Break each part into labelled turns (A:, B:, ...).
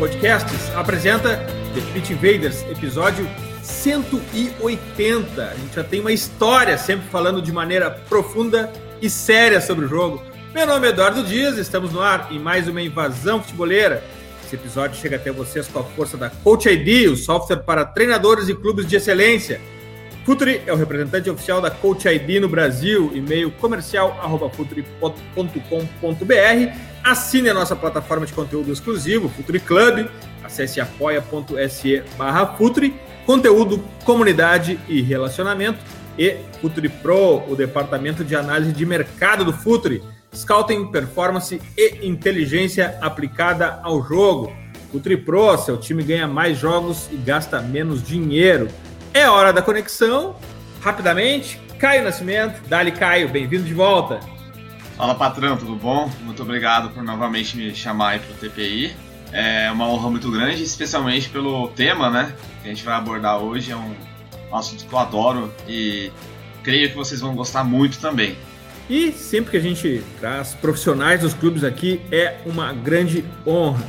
A: Podcasts apresenta The Pitch Invaders, episódio 180. A gente já tem uma história, sempre falando de maneira profunda e séria sobre o jogo. Meu nome é Eduardo Dias, estamos no ar em mais uma invasão futeboleira. Esse episódio chega até vocês com a força da Coach ID, o software para treinadores e clubes de excelência. Futuri é o representante oficial da Coach ID no Brasil, e-mail comercial arroba futuri.com.br. Assine a nossa plataforma de conteúdo exclusivo, Futuri Club, acesse apoia.se barra Futuri, conteúdo, comunidade e relacionamento, e Futuri Pro, o departamento de análise de mercado do Futuri, scouting, performance e inteligência aplicada ao jogo. Futuri Pro, seu time ganha mais jogos e gasta menos dinheiro. É hora da conexão. Rapidamente, Caio Nascimento. Dali, Caio, bem-vindo de volta.
B: Fala patrão, tudo bom? Muito obrigado por novamente me chamar aí pro TPI. É uma honra muito grande, especialmente pelo tema, né? Que a gente vai abordar hoje. É um, um assunto que eu adoro e creio que vocês vão gostar muito também.
A: E sempre que a gente traz profissionais dos clubes aqui, é uma grande honra.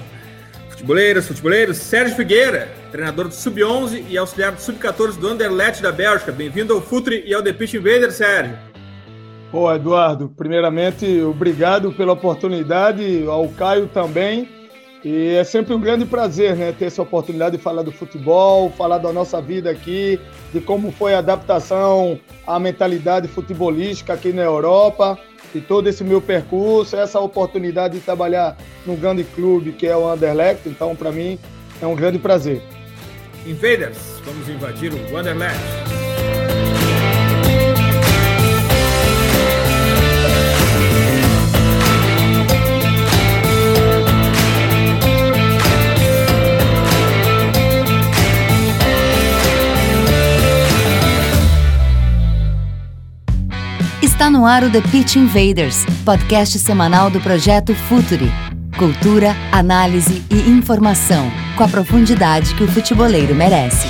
A: Futeboleiros, futeboleiros, Sérgio Figueira, treinador do Sub-11 e auxiliar do Sub-14 do Anderlecht da Bélgica. Bem-vindo ao Futuri e ao The Pitch Invader, Sérgio.
C: Pô, Eduardo, primeiramente, obrigado pela oportunidade, ao Caio também. E é sempre um grande prazer, né, ter essa oportunidade de falar do futebol, falar da nossa vida aqui, de como foi a adaptação à mentalidade futebolística aqui na Europa, e todo esse meu percurso, essa oportunidade de trabalhar num grande clube que é o Anderlecht. Então, para mim, é um grande prazer.
A: Invaders, vamos invadir o Wanderland.
D: Está no ar o The Pitch Invaders, podcast semanal do projeto Futuri. Cultura, análise e informação, com a profundidade que o futeboleiro merece.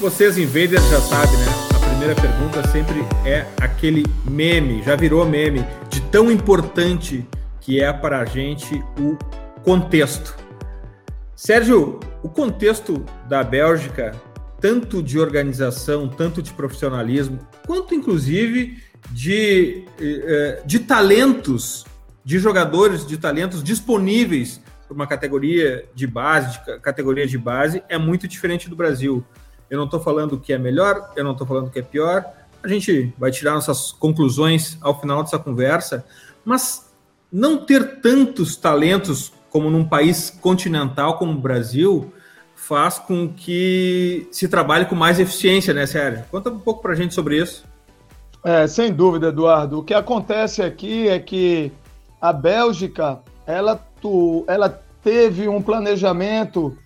A: Vocês invaders já sabem, né? A primeira pergunta sempre é aquele meme, já virou meme, de tão importante que é para a gente o contexto. Sérgio, o contexto da Bélgica, tanto de organização, tanto de profissionalismo, quanto inclusive de, de talentos, de jogadores de talentos disponíveis para uma categoria de base, de categoria de base, é muito diferente do Brasil. Eu não estou falando que é melhor, eu não estou falando que é pior. A gente vai tirar nossas conclusões ao final dessa conversa, mas não ter tantos talentos como num país continental como o Brasil faz com que se trabalhe com mais eficiência, né, Sérgio? Conta um pouco para a gente sobre isso.
C: É, sem dúvida, Eduardo. O que acontece aqui é que a Bélgica, ela, tu, ela teve um planejamento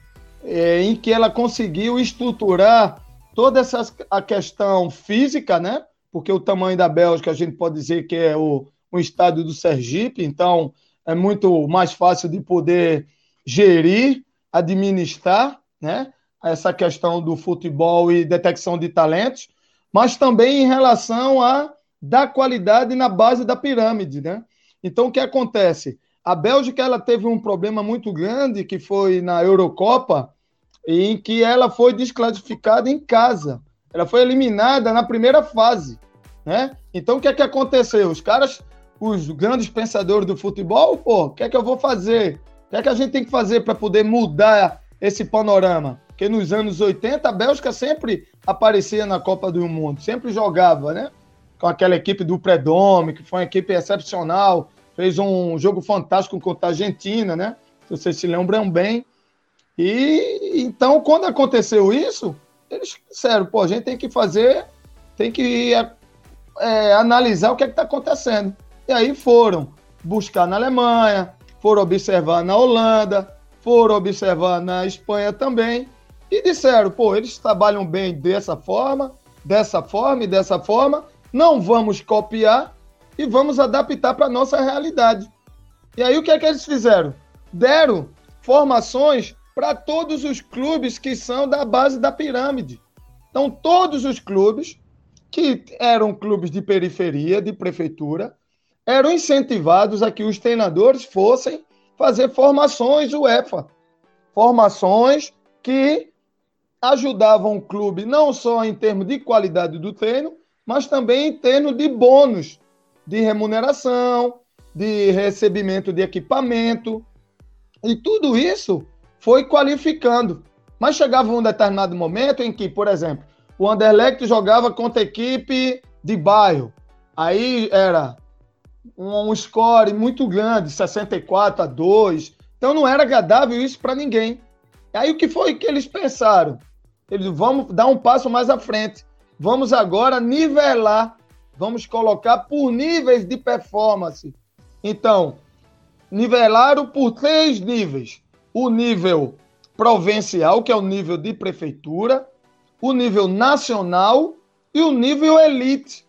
C: é, em que ela conseguiu estruturar toda essa a questão física, né? Porque o tamanho da Bélgica a gente pode dizer que é o, o estádio do Sergipe, então é muito mais fácil de poder gerir, administrar, né? Essa questão do futebol e detecção de talentos, mas também em relação a da qualidade na base da pirâmide, né? Então o que acontece? A Bélgica ela teve um problema muito grande que foi na Eurocopa, em que ela foi desclassificada em casa. Ela foi eliminada na primeira fase, né? Então o que é que aconteceu? Os caras, os grandes pensadores do futebol, pô, o que é que eu vou fazer? O que é que a gente tem que fazer para poder mudar esse panorama? Porque nos anos 80 a Bélgica sempre aparecia na Copa do Mundo, sempre jogava, né? Com aquela equipe do Predome, que foi uma equipe excepcional, fez um jogo fantástico contra a Argentina, né? vocês se lembram bem. E então, quando aconteceu isso, eles disseram, pô, a gente tem que fazer, tem que é, é analisar o que é está acontecendo. E aí foram buscar na Alemanha, foram observar na Holanda, foram observar na Espanha também, e disseram, pô, eles trabalham bem dessa forma, dessa forma e dessa forma, não vamos copiar e vamos adaptar para a nossa realidade. E aí o que é que eles fizeram? Deram formações para todos os clubes que são da base da pirâmide. Então, todos os clubes que eram clubes de periferia, de prefeitura, eram incentivados a que os treinadores fossem fazer formações UEFA. Formações que ajudavam o clube não só em termos de qualidade do treino, mas também em termos de bônus, de remuneração, de recebimento de equipamento. E tudo isso foi qualificando. Mas chegava um determinado momento em que, por exemplo, o Anderlecht jogava contra equipe de bairro. Aí era um, score muito grande, 64 a 2. Então não era agradável isso para ninguém. Aí o que foi que eles pensaram? Eles vamos dar um passo mais à frente. Vamos agora nivelar, vamos colocar por níveis de performance. Então, nivelaram por três níveis: o nível provincial, que é o nível de prefeitura, o nível nacional e o nível elite.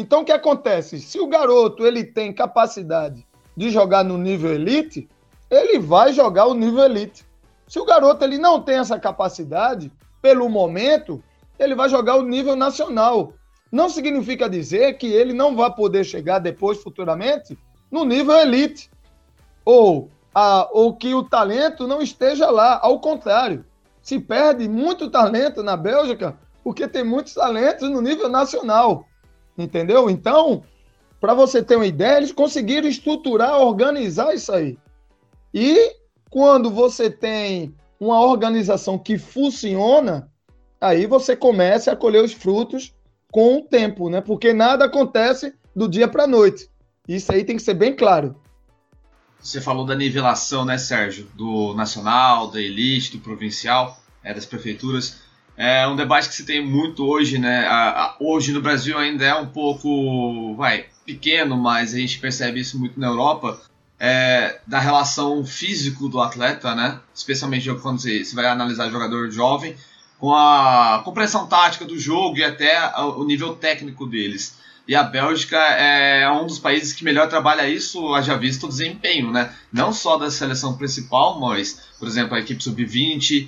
C: Então, o que acontece? Se o garoto ele tem capacidade de jogar no nível elite, ele vai jogar o nível elite. Se o garoto ele não tem essa capacidade, pelo momento, ele vai jogar o nível nacional. Não significa dizer que ele não vai poder chegar depois, futuramente, no nível elite. Ou, a, ou que o talento não esteja lá. Ao contrário, se perde muito talento na Bélgica porque tem muitos talentos no nível nacional. Entendeu? Então, para você ter uma ideia, eles conseguiram estruturar, organizar isso aí. E quando você tem uma organização que funciona, aí você começa a colher os frutos com o tempo, né? Porque nada acontece do dia para a noite. Isso aí tem que ser bem claro.
B: Você falou da nivelação, né, Sérgio? Do nacional, da elite, do provincial, é, das prefeituras. É um debate que se tem muito hoje, né? hoje no Brasil ainda é um pouco, vai, pequeno, mas a gente percebe isso muito na Europa é, da relação físico do atleta, né? Especialmente quando você, você vai analisar jogador jovem, com a compreensão tática do jogo e até o nível técnico deles. E a Bélgica é um dos países que melhor trabalha isso, haja visto o desempenho, né? Não só da seleção principal, mas, por exemplo, a equipe sub-20,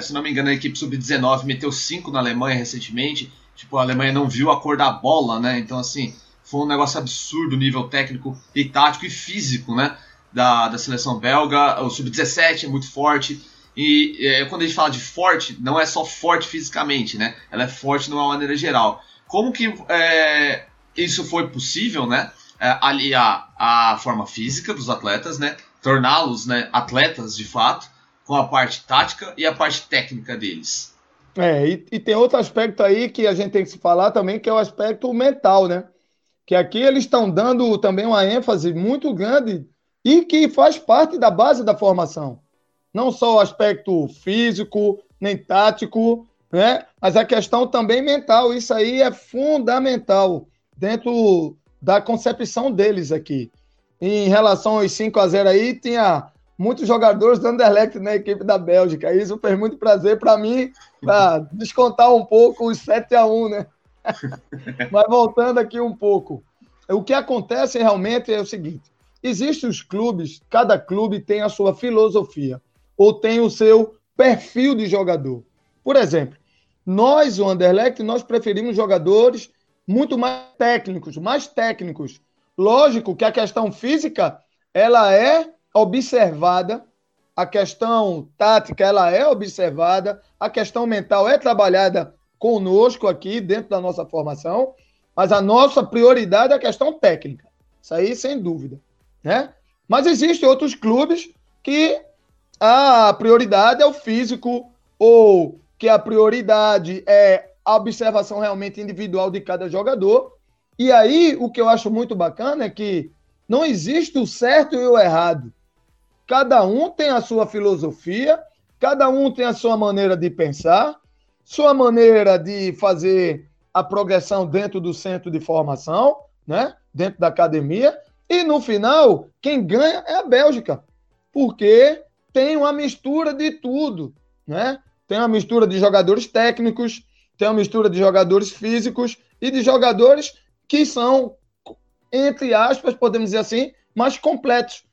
B: se não me engano, a equipe sub-19 meteu 5 na Alemanha recentemente. Tipo, a Alemanha não viu a cor da bola, né? Então, assim, foi um negócio absurdo, nível técnico e tático e físico, né? Da, da seleção belga. O sub-17 é muito forte. E é, quando a gente fala de forte, não é só forte fisicamente, né? Ela é forte de uma maneira geral. Como que é, isso foi possível, né? É, aliar a forma física dos atletas, né? Torná-los né, atletas de fato, com a parte tática e a parte técnica deles.
C: É, e, e tem outro aspecto aí que a gente tem que se falar também, que é o aspecto mental, né? que aqui eles estão dando também uma ênfase muito grande e que faz parte da base da formação. Não só o aspecto físico, nem tático, né? mas a questão também mental. Isso aí é fundamental dentro da concepção deles aqui. Em relação aos 5 a 0 aí, tinha muitos jogadores do Anderlecht na equipe da Bélgica. Isso fez muito prazer para mim, para descontar um pouco os 7 a 1 né? Mas voltando aqui um pouco, o que acontece realmente é o seguinte: existem os clubes, cada clube tem a sua filosofia ou tem o seu perfil de jogador. Por exemplo, nós, o Anderlecht, nós preferimos jogadores muito mais técnicos, mais técnicos. Lógico que a questão física ela é observada, a questão tática ela é observada, a questão mental é trabalhada conosco aqui dentro da nossa formação, mas a nossa prioridade é a questão técnica. Isso aí, sem dúvida. Né? Mas existem outros clubes que a prioridade é o físico, ou que a prioridade é a observação realmente individual de cada jogador. E aí, o que eu acho muito bacana é que não existe o certo e o errado. Cada um tem a sua filosofia, cada um tem a sua maneira de pensar, sua maneira de fazer a progressão dentro do centro de formação, né? dentro da academia, e no final, quem ganha é a Bélgica, porque tem uma mistura de tudo. Né? Tem uma mistura de jogadores técnicos, tem uma mistura de jogadores físicos e de jogadores que são, entre aspas, podemos dizer assim, mais completos,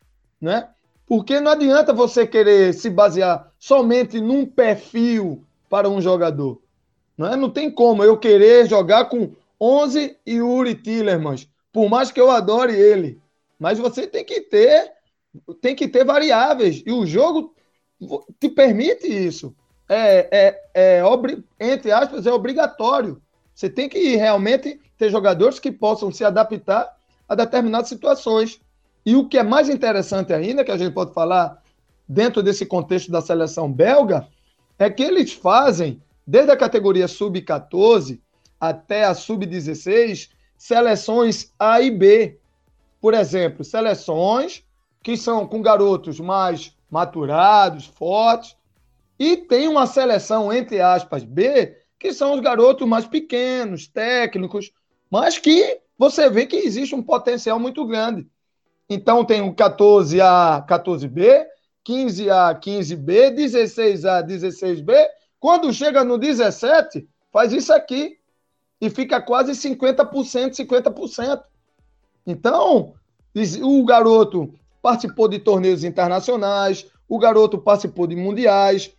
C: né? Porque não adianta você querer se basear somente num perfil para um jogador. Não, é? não tem como eu querer jogar com 11 e Uri Tillermans, por mais que eu adore ele. Mas você tem que ter tem que ter variáveis e o jogo te permite isso. É, é, é entre aspas, é obrigatório. Você tem que realmente ter jogadores que possam se adaptar a determinadas situações. E o que é mais interessante ainda, que a gente pode falar dentro desse contexto da seleção belga, é que eles fazem, desde a categoria sub-14 até a sub-16, seleções A e B. Por exemplo, seleções que são com garotos mais maturados, fortes, e tem uma seleção, entre aspas, B, que são os garotos mais pequenos, técnicos, mas que você vê que existe um potencial muito grande. Então tem o 14A, 14B, 15A, 15B, 16A, 16B. Quando chega no 17, faz isso aqui e fica quase 50%, 50%. Então, o garoto participou de torneios internacionais, o garoto participou de mundiais,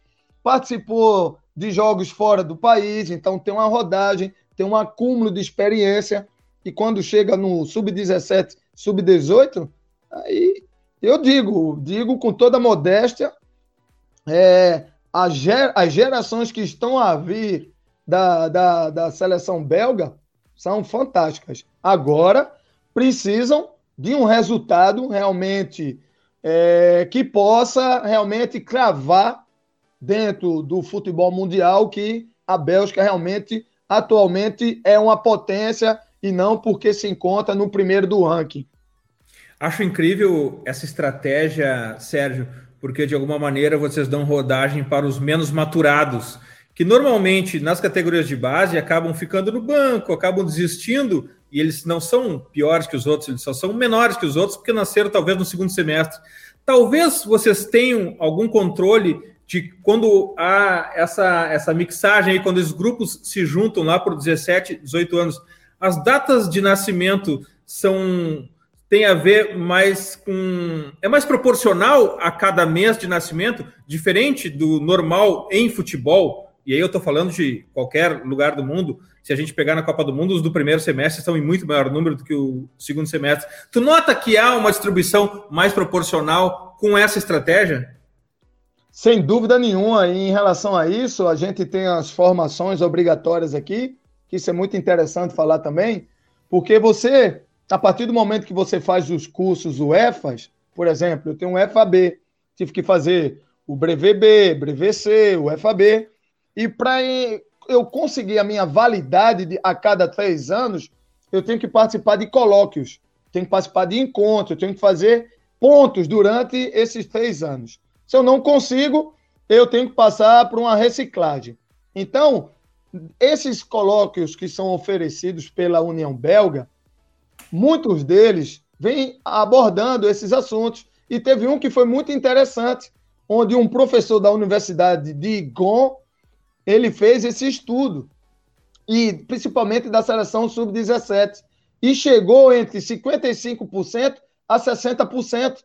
C: participou de jogos fora do país, então tem uma rodagem, tem um acúmulo de experiência, e quando chega no sub-17, sub-18, Aí eu digo, digo com toda modéstia, é, ger, as gerações que estão a vir da, da, da seleção belga são fantásticas. Agora precisam de um resultado realmente é, que possa realmente cravar dentro do futebol mundial que a Bélgica realmente atualmente é uma potência e não porque se encontra no primeiro do ranking.
A: Acho incrível essa estratégia, Sérgio, porque de alguma maneira vocês dão rodagem para os menos maturados, que normalmente nas categorias de base acabam ficando no banco, acabam desistindo, e eles não são piores que os outros, eles só são menores que os outros, porque nasceram talvez no segundo semestre. Talvez vocês tenham algum controle de quando há essa, essa mixagem aí, quando os grupos se juntam lá por 17, 18 anos, as datas de nascimento são tem a ver mais com. É mais proporcional a cada mês de nascimento, diferente do normal em futebol. E aí eu estou falando de qualquer lugar do mundo. Se a gente pegar na Copa do Mundo, os do primeiro semestre estão em muito maior número do que o segundo semestre. Tu nota que há uma distribuição mais proporcional com essa estratégia?
C: Sem dúvida nenhuma. E em relação a isso, a gente tem as formações obrigatórias aqui, que isso é muito interessante falar também, porque você a partir do momento que você faz os cursos UEFAs, por exemplo, eu tenho um FAB, tive que fazer o Brevet B, Brevet C, o FAB, e para eu conseguir a minha validade de, a cada três anos, eu tenho que participar de colóquios, tenho que participar de encontros, tenho que fazer pontos durante esses três anos. Se eu não consigo, eu tenho que passar por uma reciclagem. Então, esses colóquios que são oferecidos pela União Belga, muitos deles vêm abordando esses assuntos. E teve um que foi muito interessante, onde um professor da Universidade de Gon, ele fez esse estudo, e principalmente da seleção sub-17, e chegou entre 55% a 60%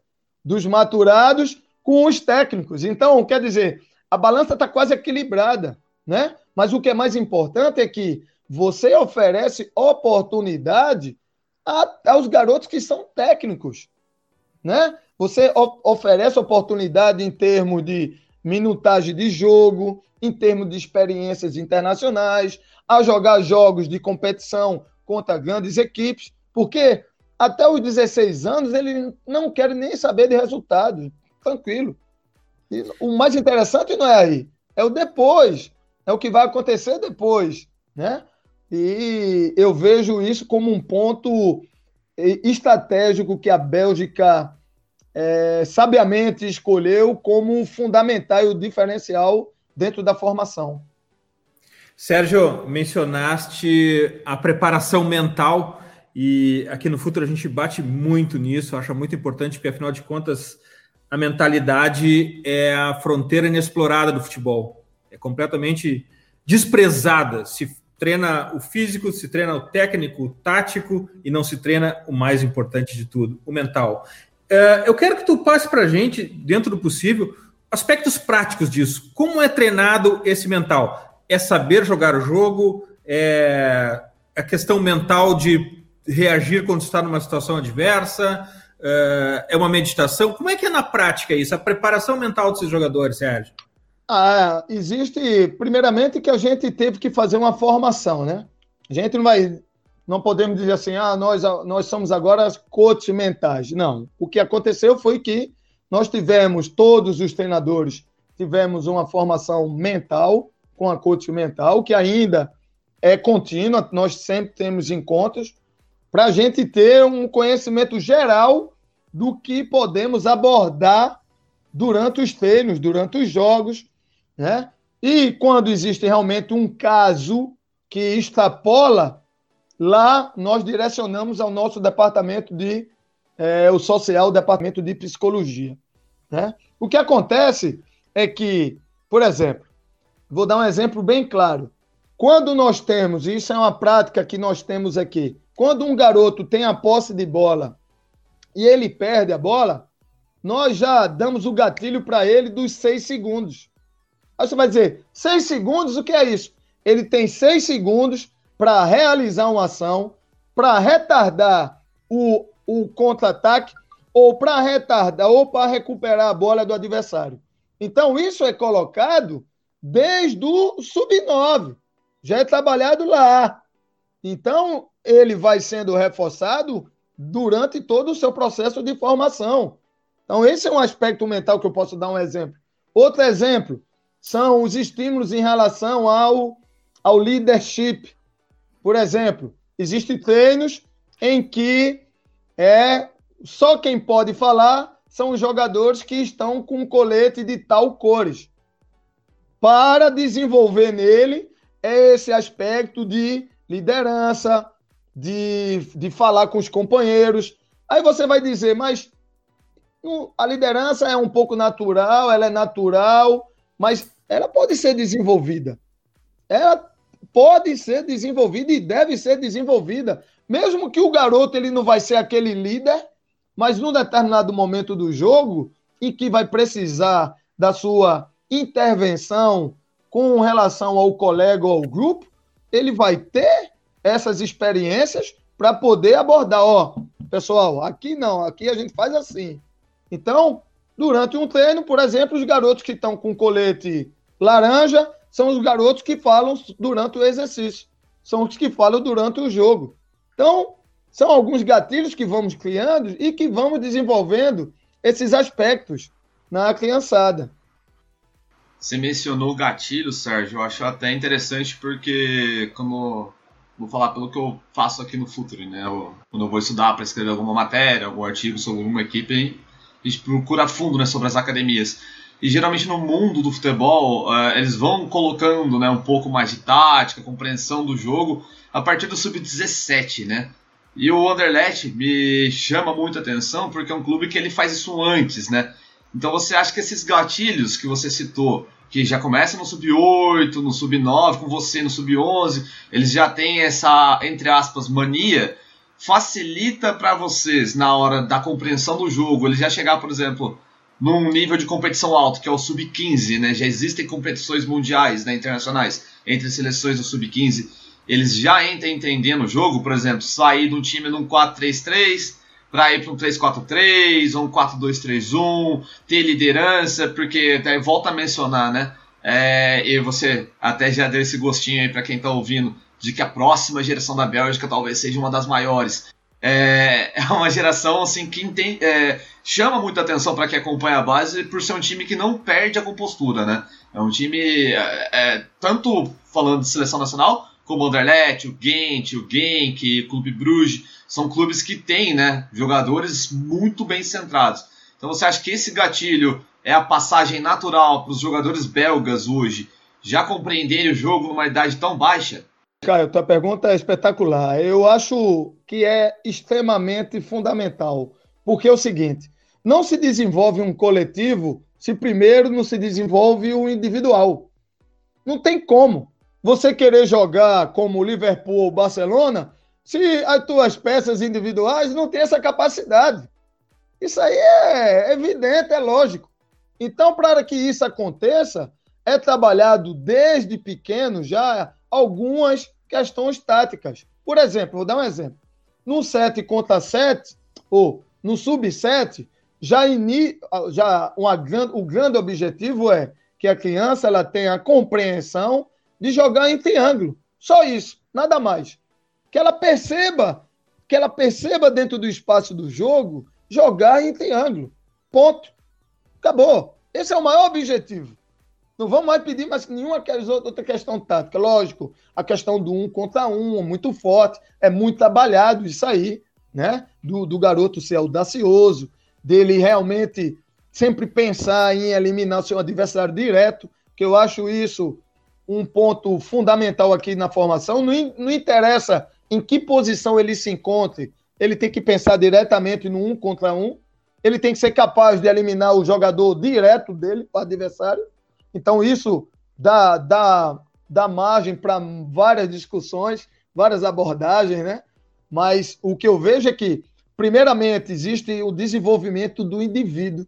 C: dos maturados com os técnicos. Então, quer dizer, a balança está quase equilibrada, né? Mas o que é mais importante é que você oferece oportunidade a, aos garotos que são técnicos, né? Você oferece oportunidade em termos de minutagem de jogo, em termos de experiências internacionais, a jogar jogos de competição contra grandes equipes, porque até os 16 anos ele não quer nem saber de resultados, tranquilo. E o mais interessante não é aí, é o depois, é o que vai acontecer depois, né? E eu vejo isso como um ponto estratégico que a Bélgica é, sabiamente escolheu como fundamental e o diferencial dentro da formação.
A: Sérgio, mencionaste a preparação mental e aqui no Futuro a gente bate muito nisso, acha muito importante, porque afinal de contas a mentalidade é a fronteira inexplorada do futebol. É completamente desprezada. Se treina o físico, se treina o técnico, o tático e não se treina o mais importante de tudo, o mental. É, eu quero que tu passe para a gente, dentro do possível, aspectos práticos disso. Como é treinado esse mental? É saber jogar o jogo? É a questão mental de reagir quando está numa situação adversa? É, é uma meditação? Como é que é na prática isso? A preparação mental desses jogadores, Sérgio?
C: Ah, existe, primeiramente, que a gente teve que fazer uma formação, né? A gente não vai, não podemos dizer assim, ah, nós, nós somos agora coaches mentais. Não. O que aconteceu foi que nós tivemos, todos os treinadores, tivemos uma formação mental, com a coach mental, que ainda é contínua, nós sempre temos encontros, para a gente ter um conhecimento geral do que podemos abordar durante os treinos, durante os jogos, né? E quando existe realmente um caso que extrapola, lá nós direcionamos ao nosso departamento de é, o social, o departamento de psicologia. Né? O que acontece é que, por exemplo, vou dar um exemplo bem claro. Quando nós temos, e isso é uma prática que nós temos aqui, quando um garoto tem a posse de bola e ele perde a bola, nós já damos o gatilho para ele dos seis segundos. Aí você vai dizer, seis segundos, o que é isso? Ele tem seis segundos para realizar uma ação, para retardar o, o contra-ataque, ou para retardar, ou para recuperar a bola do adversário. Então, isso é colocado desde o sub-9. Já é trabalhado lá. Então, ele vai sendo reforçado durante todo o seu processo de formação. Então, esse é um aspecto mental que eu posso dar um exemplo. Outro exemplo, são os estímulos em relação ao, ao leadership. Por exemplo, existem treinos em que é só quem pode falar são os jogadores que estão com colete de tal cores. Para desenvolver nele esse aspecto de liderança, de, de falar com os companheiros. Aí você vai dizer, mas a liderança é um pouco natural, ela é natural, mas ela pode ser desenvolvida. Ela pode ser desenvolvida e deve ser desenvolvida. Mesmo que o garoto ele não vai ser aquele líder, mas num determinado momento do jogo, em que vai precisar da sua intervenção com relação ao colega ou ao grupo, ele vai ter essas experiências para poder abordar, ó, pessoal, aqui não, aqui a gente faz assim. Então, durante um treino, por exemplo, os garotos que estão com colete Laranja são os garotos que falam durante o exercício, são os que falam durante o jogo. Então, são alguns gatilhos que vamos criando e que vamos desenvolvendo esses aspectos na criançada.
B: Você mencionou o gatilho, Sérgio, eu acho até interessante porque, como vou falar pelo que eu faço aqui no Futuro, né? Eu, quando eu vou estudar para escrever alguma matéria, algum artigo sobre alguma equipe, a gente procura fundo né, sobre as academias. E geralmente no mundo do futebol, uh, eles vão colocando né, um pouco mais de tática, compreensão do jogo a partir do sub-17, né? E o Anderlecht me chama muito atenção porque é um clube que ele faz isso antes, né? Então você acha que esses gatilhos que você citou, que já começa no sub-8, no sub-9, com você no sub-11, eles já têm essa, entre aspas, mania, facilita para vocês na hora da compreensão do jogo, ele já chegar, por exemplo, num nível de competição alto, que é o sub-15, né? Já existem competições mundiais, né, internacionais, entre seleções do sub-15. Eles já entram entendendo o jogo, por exemplo, sair de um time num 4-3-3 para ir para um 3-4-3 ou um 4-2-3-1, ter liderança, porque até volta a mencionar, né? É, e você até já deu esse gostinho aí para quem está ouvindo de que a próxima geração da Bélgica talvez seja uma das maiores é, é uma geração assim que entende, é, chama muita atenção para quem acompanha a base por ser um time que não perde a compostura, né? É um time é, é tanto falando de seleção nacional como o Anderlecht, o Gent, o Genk, o Clube Bruges, são clubes que têm, né, jogadores muito bem centrados. Então você acha que esse gatilho é a passagem natural para os jogadores belgas hoje já compreenderem o jogo numa idade tão baixa?
C: Caio, tua pergunta é espetacular. Eu acho que é extremamente fundamental. Porque é o seguinte: não se desenvolve um coletivo se primeiro não se desenvolve o individual. Não tem como você querer jogar como Liverpool ou Barcelona se as tuas peças individuais não têm essa capacidade. Isso aí é evidente, é lógico. Então, para que isso aconteça, é trabalhado desde pequeno já algumas questões táticas. Por exemplo, vou dar um exemplo. No 7 contra 7, ou no sub-7, já, ini, já uma, o grande objetivo é que a criança ela tenha a compreensão de jogar em triângulo. Só isso, nada mais. Que ela perceba, que ela perceba dentro do espaço do jogo jogar em triângulo. Ponto. Acabou. Esse é o maior objetivo. Não vamos mais pedir mais nenhuma outra questão tática. Lógico, a questão do um contra um muito forte, é muito trabalhado isso aí, né? Do, do garoto ser audacioso, dele realmente sempre pensar em eliminar o seu adversário direto, que eu acho isso um ponto fundamental aqui na formação. Não, não interessa em que posição ele se encontre, ele tem que pensar diretamente no um contra um, ele tem que ser capaz de eliminar o jogador direto dele, o adversário, então, isso dá, dá, dá margem para várias discussões, várias abordagens, né? Mas o que eu vejo é que, primeiramente, existe o desenvolvimento do indivíduo.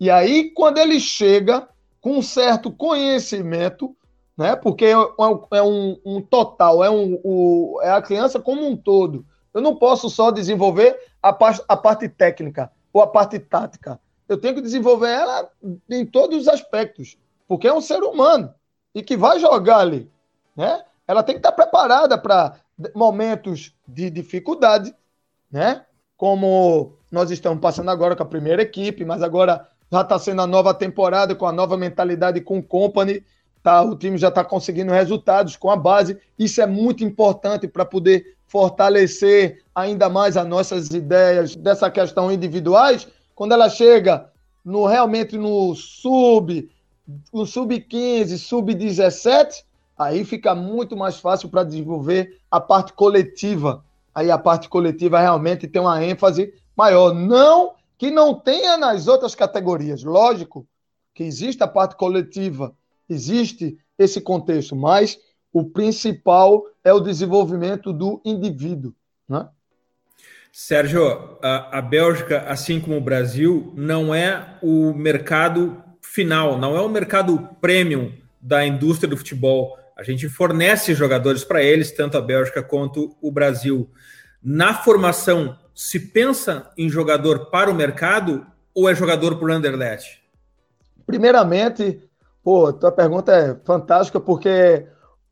C: E aí, quando ele chega com um certo conhecimento, né? Porque é, é um, um, total, é, um, o, é a criança como um todo. Eu não posso só desenvolver a, parte, a parte técnica ou a parte tática. Eu tenho que desenvolver ela em todos os aspectos porque é um ser humano e que vai jogar ali, né? Ela tem que estar preparada para momentos de dificuldade, né? Como nós estamos passando agora com a primeira equipe, mas agora já está sendo a nova temporada com a nova mentalidade com o company, tá? O time já está conseguindo resultados com a base. Isso é muito importante para poder fortalecer ainda mais as nossas ideias dessa questão individuais. Quando ela chega no realmente no sub, o sub-15, sub-17, aí fica muito mais fácil para desenvolver a parte coletiva. Aí a parte coletiva realmente tem uma ênfase maior. Não que não tenha nas outras categorias. Lógico que existe a parte coletiva, existe esse contexto, mas o principal é o desenvolvimento do indivíduo. Né?
A: Sérgio, a, a Bélgica, assim como o Brasil, não é o mercado final, não é o mercado premium da indústria do futebol. A gente fornece jogadores para eles, tanto a Bélgica quanto o Brasil. Na formação, se pensa em jogador para o mercado ou é jogador por Anderlecht?
C: Primeiramente, pô, tua pergunta é fantástica porque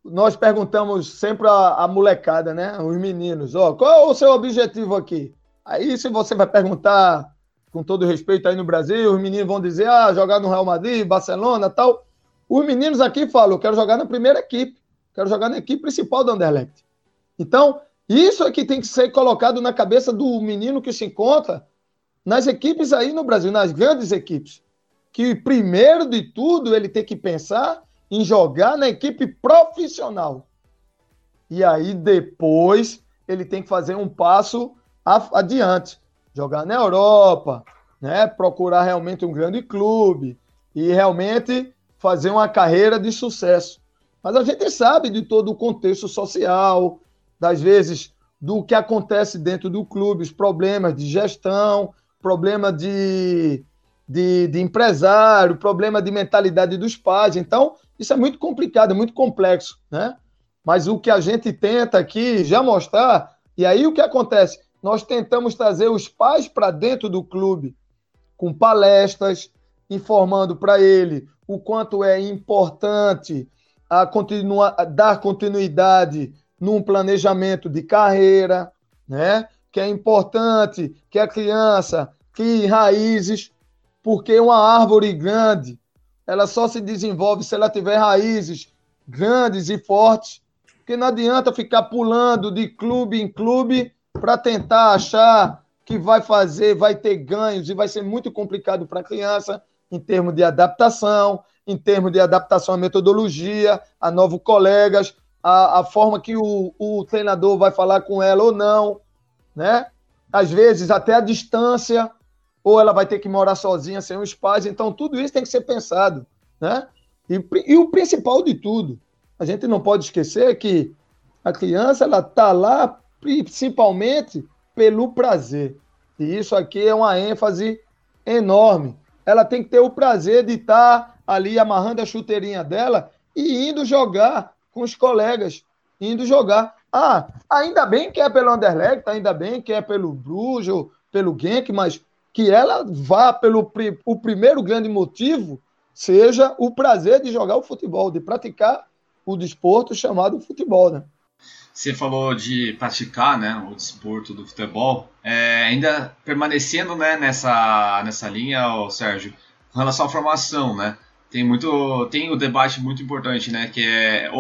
C: nós perguntamos sempre a, a molecada, né? Os meninos, ó, qual é o seu objetivo aqui? Aí, se você vai perguntar com todo respeito aí no Brasil, os meninos vão dizer, ah, jogar no Real Madrid, Barcelona tal. Os meninos aqui falam, eu quero jogar na primeira equipe, quero jogar na equipe principal do Anderlecht. Então, isso é que tem que ser colocado na cabeça do menino que se encontra nas equipes aí no Brasil, nas grandes equipes. Que primeiro de tudo ele tem que pensar em jogar na equipe profissional. E aí depois ele tem que fazer um passo adiante jogar na Europa, né? procurar realmente um grande clube e realmente fazer uma carreira de sucesso. Mas a gente sabe de todo o contexto social, das vezes do que acontece dentro do clube, os problemas de gestão, problema de, de, de empresário, problema de mentalidade dos pais. Então, isso é muito complicado, é muito complexo, né? Mas o que a gente tenta aqui já mostrar, e aí o que acontece? Nós tentamos trazer os pais para dentro do clube, com palestras, informando para ele o quanto é importante a continuar, a dar continuidade num planejamento de carreira, né? que é importante que a criança crie raízes, porque uma árvore grande ela só se desenvolve se ela tiver raízes grandes e fortes, porque não adianta ficar pulando de clube em clube para tentar achar que vai fazer, vai ter ganhos e vai ser muito complicado para a criança em termos de adaptação, em termos de adaptação à metodologia, a novos colegas, a, a forma que o, o treinador vai falar com ela ou não, né? Às vezes até a distância, ou ela vai ter que morar sozinha sem os pais. Então, tudo isso tem que ser pensado, né? E, e o principal de tudo, a gente não pode esquecer que a criança ela está lá principalmente pelo prazer. E isso aqui é uma ênfase enorme. Ela tem que ter o prazer de estar ali amarrando a chuteirinha dela e indo jogar com os colegas, indo jogar. Ah, ainda bem que é pelo Anderlecht, ainda bem que é pelo Bruges, pelo Genk, mas que ela vá pelo o primeiro grande motivo seja o prazer de jogar o futebol, de praticar o desporto chamado futebol, né?
B: Você falou de praticar, né, o desporto do futebol. É, ainda permanecendo, né, nessa nessa linha, ó, Sérgio, com relação à formação, né? Tem muito, tem o um debate muito importante, né, que é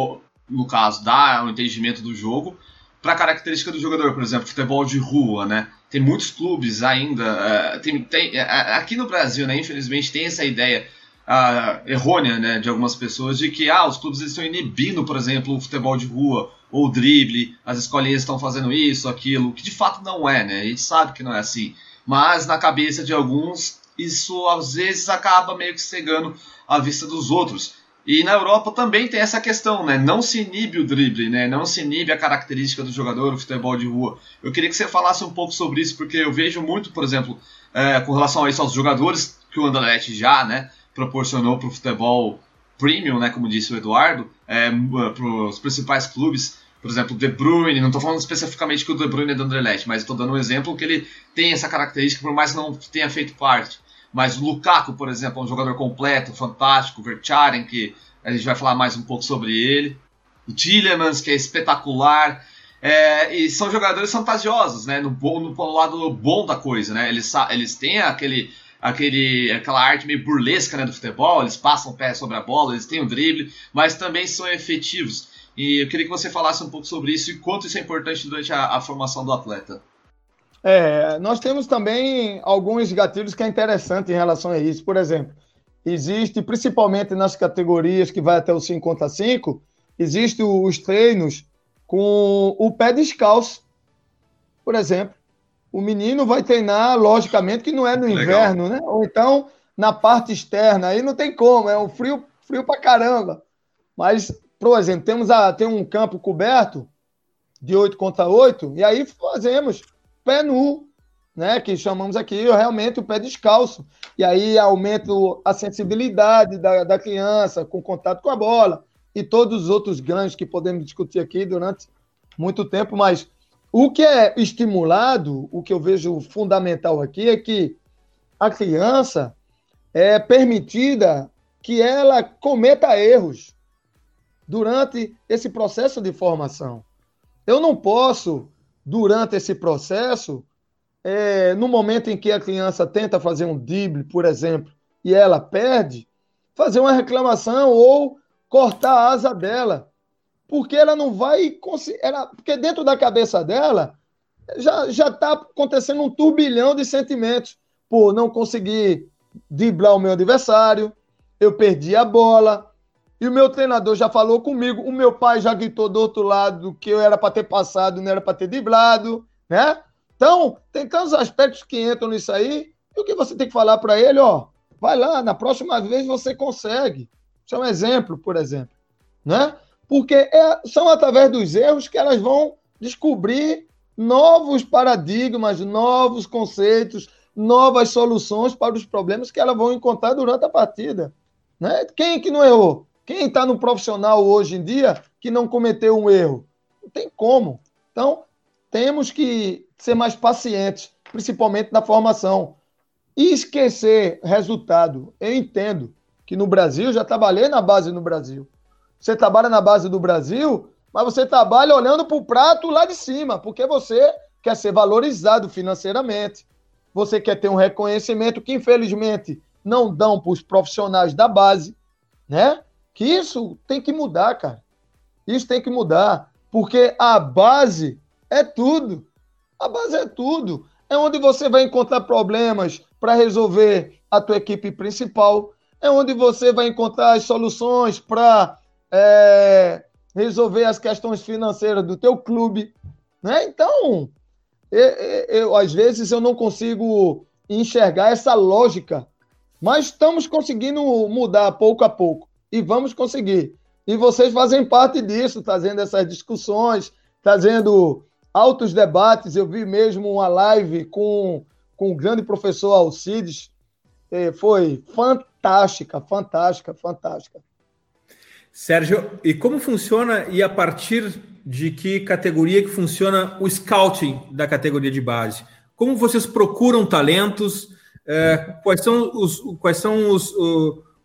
B: no caso dar o entendimento do jogo para a característica do jogador, por exemplo, futebol de rua, né? Tem muitos clubes ainda, uh, tem, tem, uh, aqui no Brasil, né, infelizmente tem essa ideia uh, errônea, né, de algumas pessoas de que ah, os clubes estão inibindo, por exemplo, o futebol de rua ou drible, as escolinhas estão fazendo isso, aquilo, que de fato não é, né? A gente sabe que não é assim. Mas na cabeça de alguns, isso às vezes acaba meio que cegando a vista dos outros. E na Europa também tem essa questão, né? Não se inibe o drible, né? Não se inibe a característica do jogador, o futebol de rua. Eu queria que você falasse um pouco sobre isso, porque eu vejo muito, por exemplo, é, com relação a isso aos jogadores que o Anderlecht já, né? proporcionou para o futebol premium, né, como disse o Eduardo, é, para os principais clubes, por exemplo, De Bruyne, não estou falando especificamente que o De Bruyne é do Anderlecht, mas estou dando um exemplo que ele tem essa característica, por mais que não tenha feito parte. Mas o Lukaku, por exemplo, é um jogador completo, fantástico, o Vertaren, que a gente vai falar mais um pouco sobre ele, o Tillemans, que é espetacular, é, e são jogadores fantasiosos, né, no, no, no lado bom da coisa, né, eles, eles têm aquele aquele, aquela arte meio burlesca né, do futebol, eles passam o pé sobre a bola, eles têm o drible, mas também são efetivos. E eu queria que você falasse um pouco sobre isso e quanto isso é importante durante a, a formação do atleta.
C: É, nós temos também alguns gatilhos que é interessante em relação a isso. Por exemplo, existe, principalmente nas categorias que vai até o 5 contra 5, existe os treinos com o pé descalço, por exemplo o menino vai treinar, logicamente, que não é no inverno, né? Ou então na parte externa, aí não tem como, é um frio, frio pra caramba. Mas, por exemplo, temos a, tem um campo coberto de 8 contra 8, e aí fazemos pé nu, né? Que chamamos aqui realmente o pé descalço. E aí aumenta a sensibilidade da, da criança com contato com a bola e todos os outros ganhos que podemos discutir aqui durante muito tempo, mas o que é estimulado, o que eu vejo fundamental aqui é que a criança é permitida que ela cometa erros durante esse processo de formação. Eu não posso, durante esse processo, é, no momento em que a criança tenta fazer um drible, por exemplo, e ela perde, fazer uma reclamação ou cortar a asa dela porque ela não vai ela, porque dentro da cabeça dela já está acontecendo um turbilhão de sentimentos por não conseguir driblar o meu adversário, eu perdi a bola e o meu treinador já falou comigo, o meu pai já gritou do outro lado que eu era para ter passado, não era para ter driblado, né? Então, tem tantos aspectos que entram nisso aí, e o que você tem que falar para ele, ó, vai lá, na próxima vez você consegue. Isso é um exemplo, por exemplo, né? porque é, são através dos erros que elas vão descobrir novos paradigmas, novos conceitos, novas soluções para os problemas que elas vão encontrar durante a partida. Né? Quem que não errou? Quem está no profissional hoje em dia que não cometeu um erro? Não tem como. Então, temos que ser mais pacientes, principalmente na formação. E esquecer resultado. Eu entendo que no Brasil, já trabalhei na base no Brasil. Você trabalha na base do Brasil, mas você trabalha olhando para o prato lá de cima, porque você quer ser valorizado financeiramente. Você quer ter um reconhecimento que, infelizmente, não dão para os profissionais da base, né? Que isso tem que mudar, cara. Isso tem que mudar, porque a base é tudo. A base é tudo. é onde você vai encontrar problemas para resolver a tua equipe principal, é onde você vai encontrar as soluções para é, resolver as questões financeiras do teu clube, né? Então, eu, eu, às vezes eu não consigo enxergar essa lógica, mas estamos conseguindo mudar pouco a pouco e vamos conseguir. E vocês fazem parte disso, trazendo essas discussões, trazendo altos debates. Eu vi mesmo uma live com, com o grande professor Alcides. É, foi fantástica, fantástica, fantástica.
A: Sérgio, e como funciona e a partir de que categoria que funciona o scouting da categoria de base? Como vocês procuram talentos? É, quais são os quais são os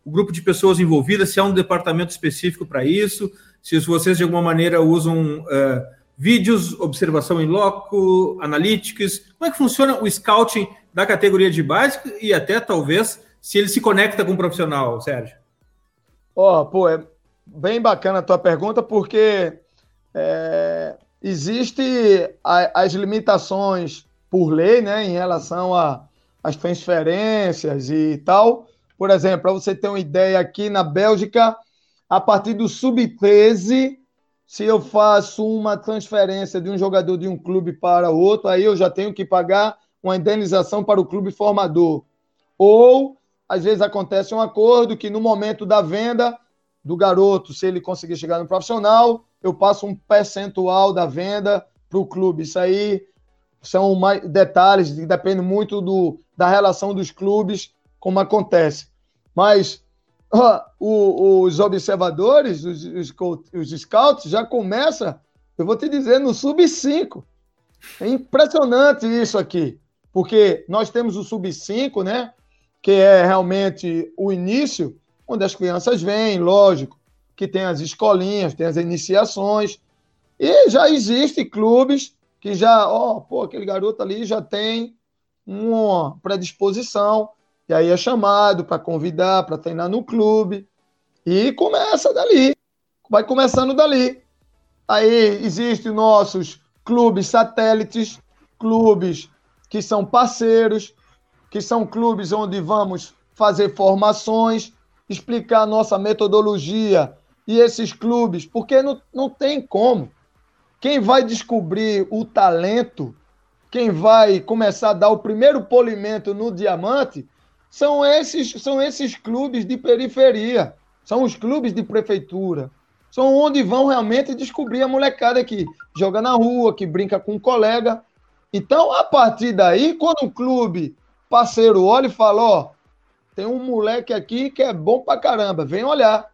A: o, grupo de pessoas envolvidas? Se há um departamento específico para isso? Se vocês de alguma maneira usam é, vídeos, observação em loco, analytics? Como é que funciona o scouting da categoria de base e até talvez se ele se conecta com o profissional, Sérgio?
C: Ó, oh, pô, é bem bacana a tua pergunta, porque é, existe a, as limitações por lei, né, em relação às transferências e tal. Por exemplo, para você ter uma ideia, aqui na Bélgica, a partir do sub-13, se eu faço uma transferência de um jogador de um clube para outro, aí eu já tenho que pagar uma indenização para o clube formador. Ou, às vezes, acontece um acordo que no momento da venda do garoto, se ele conseguir chegar no profissional, eu passo um percentual da venda para o clube. Isso aí são mais detalhes que dependem muito do, da relação dos clubes, como acontece. Mas ó, o, os observadores, os, os, os scouts, já começa, eu vou te dizer, no sub-5. É impressionante isso aqui, porque nós temos o sub-5, né? Que é realmente o início, onde as crianças vêm, lógico, que tem as escolinhas, tem as iniciações, e já existem clubes que já, ó, pô, aquele garoto ali já tem uma predisposição, e aí é chamado para convidar, para treinar no clube, e começa dali, vai começando dali. Aí existem nossos clubes satélites, clubes que são parceiros, que são clubes onde vamos fazer formações, explicar nossa metodologia e esses clubes, porque não, não tem como. Quem vai descobrir o talento, quem vai começar a dar o primeiro polimento no diamante, são esses, são esses clubes de periferia, são os clubes de prefeitura. São onde vão realmente descobrir a molecada que joga na rua, que brinca com um colega. Então, a partir daí, quando o clube parceiro olha e fala: Ó, tem um moleque aqui que é bom pra caramba, vem olhar.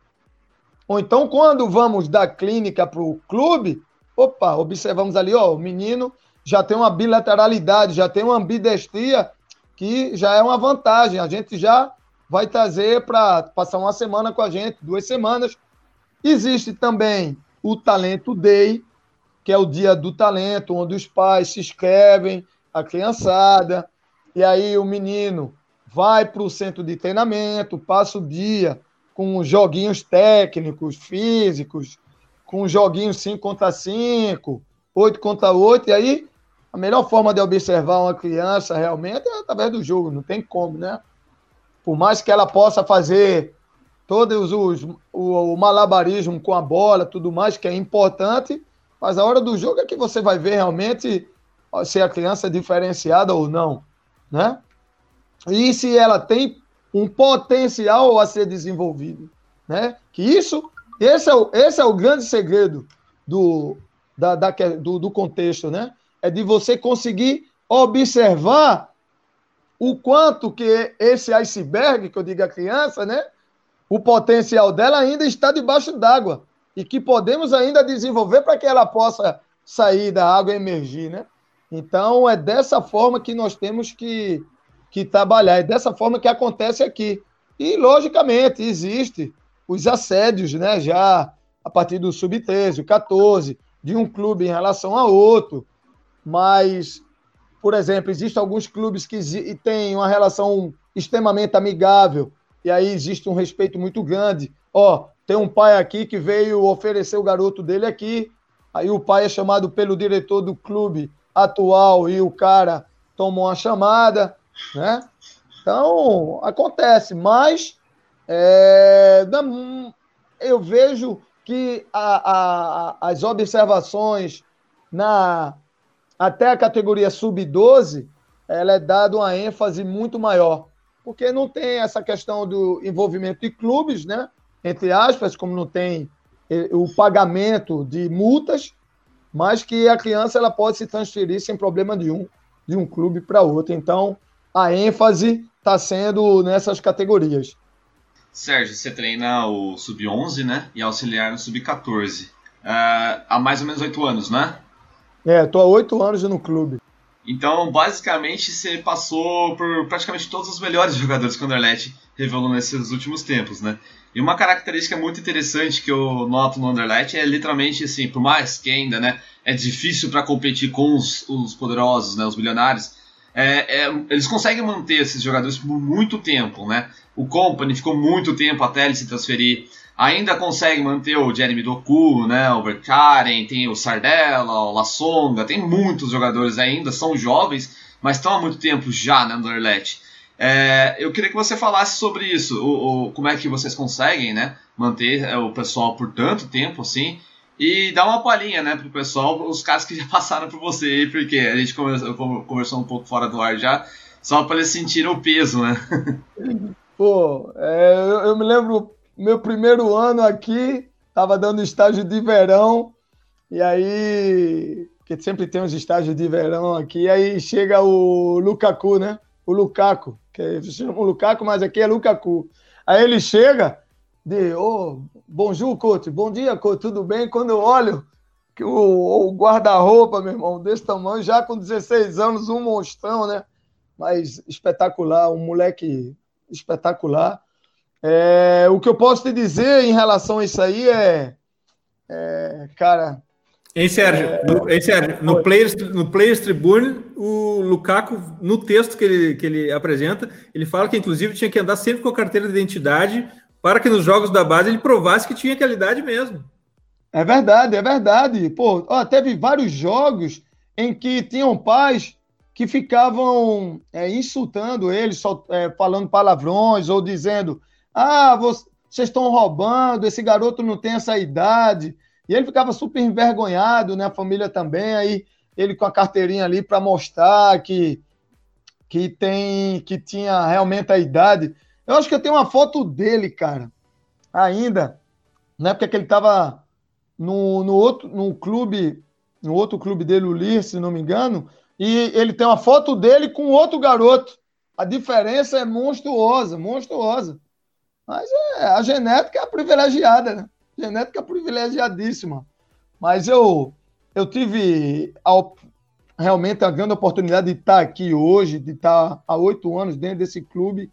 C: Ou então, quando vamos da clínica para o clube, opa, observamos ali, ó, o menino já tem uma bilateralidade, já tem uma ambidestria, que já é uma vantagem. A gente já vai trazer para passar uma semana com a gente, duas semanas. Existe também o Talento Day, que é o dia do talento, onde os pais se inscrevem, a criançada, e aí o menino vai para o centro de treinamento, passa o dia com joguinhos técnicos, físicos, com joguinhos 5 contra 5, 8 contra 8, e aí a melhor forma de observar uma criança realmente é através do jogo, não tem como, né? Por mais que ela possa fazer todos os o, o malabarismo com a bola, tudo mais que é importante, mas a hora do jogo é que você vai ver realmente se a criança é diferenciada ou não, né? E se ela tem um potencial a ser desenvolvido, né? Que isso, esse é o, esse é o grande segredo do, da, da do, do contexto, né? É de você conseguir observar o quanto que esse iceberg, que eu digo a criança, né? O potencial dela ainda está debaixo d'água e que podemos ainda desenvolver para que ela possa sair da água e emergir, né? Então é dessa forma que nós temos que que trabalhar. É dessa forma que acontece aqui. E, logicamente, existe os assédios, né? Já a partir do sub-13, 14, de um clube em relação a outro. Mas, por exemplo, existem alguns clubes que têm uma relação extremamente amigável, e aí existe um respeito muito grande. Ó, tem um pai aqui que veio oferecer o garoto dele aqui, aí o pai é chamado pelo diretor do clube atual e o cara tomou uma chamada, né? Então, acontece, mas é, eu vejo que a, a, as observações na até a categoria sub-12, ela é dada uma ênfase muito maior, porque não tem essa questão do envolvimento de clubes, né? Entre aspas, como não tem eh, o pagamento de multas, mas que a criança ela pode se transferir sem problema nenhum de um clube para outro. Então, a ênfase está sendo nessas categorias.
B: Sérgio, você treina o sub-11, né? E auxiliar no sub-14. Uh, ah, há mais ou menos oito anos, né?
C: É, estou há oito anos no clube.
B: Então, basicamente, você passou por praticamente todos os melhores jogadores que o Anderlecht revelou nesses últimos tempos, né? E uma característica muito interessante que eu noto no Anderlecht é literalmente assim, por mais que ainda, né, é difícil para competir com os, os, poderosos, né, os milionários, é, é, eles conseguem manter esses jogadores por muito tempo, né? O Company ficou muito tempo até ele se transferir ainda consegue manter o Jeremy Doku, né, o Berkaren, tem o Sardella, o Lassonga, tem muitos jogadores ainda, são jovens, mas estão há muito tempo já no Anderlecht. É, eu queria que você falasse sobre isso, o, o, como é que vocês conseguem né, manter é, o pessoal por tanto tempo assim, e dar uma palhinha né, pro pessoal, os caras que já passaram por você, porque a gente conversou, conversou um pouco fora do ar já, só para eles sentirem o peso, né?
C: Pô, é, eu, me lembro meu primeiro ano aqui, estava dando estágio de verão, e aí, porque sempre tem uns estágios de verão aqui, aí chega o Lukaku, né? O Lukaku, que chama o Lukaku, mas aqui é Lukaku. Aí ele chega de, ô, oh, bonjour, coach, bom dia, coach, tudo bem? Quando eu olho que o, o guarda-roupa, meu irmão, desse tamanho, já com 16 anos, um monstrão, né? Mas espetacular, um moleque espetacular. É, o que eu posso te dizer em relação a isso aí é, é cara.
A: Hein, Sérgio? É, no, hein, Sérgio? No, Players, no Players Tribune, o Lukaku, no texto que ele, que ele apresenta, ele fala que, inclusive, tinha que andar sempre com a carteira de identidade para que nos jogos da base ele provasse que tinha aquela idade mesmo.
C: É verdade, é verdade. Pô, ó, teve vários jogos em que tinham pais que ficavam é, insultando ele, só, é, falando palavrões ou dizendo ah, vocês estão roubando, esse garoto não tem essa idade. E ele ficava super envergonhado, né? A família também, aí ele com a carteirinha ali para mostrar que, que tem que tinha realmente a idade. Eu acho que eu tenho uma foto dele, cara, ainda, na época que ele estava no, no outro no clube, no outro clube dele, o Lir, se não me engano, e ele tem uma foto dele com outro garoto. A diferença é monstruosa, monstruosa. Mas é, a genética é privilegiada, né? Genética é privilegiadíssima. Mas eu, eu tive a, realmente a grande oportunidade de estar aqui hoje, de estar há oito anos dentro desse clube,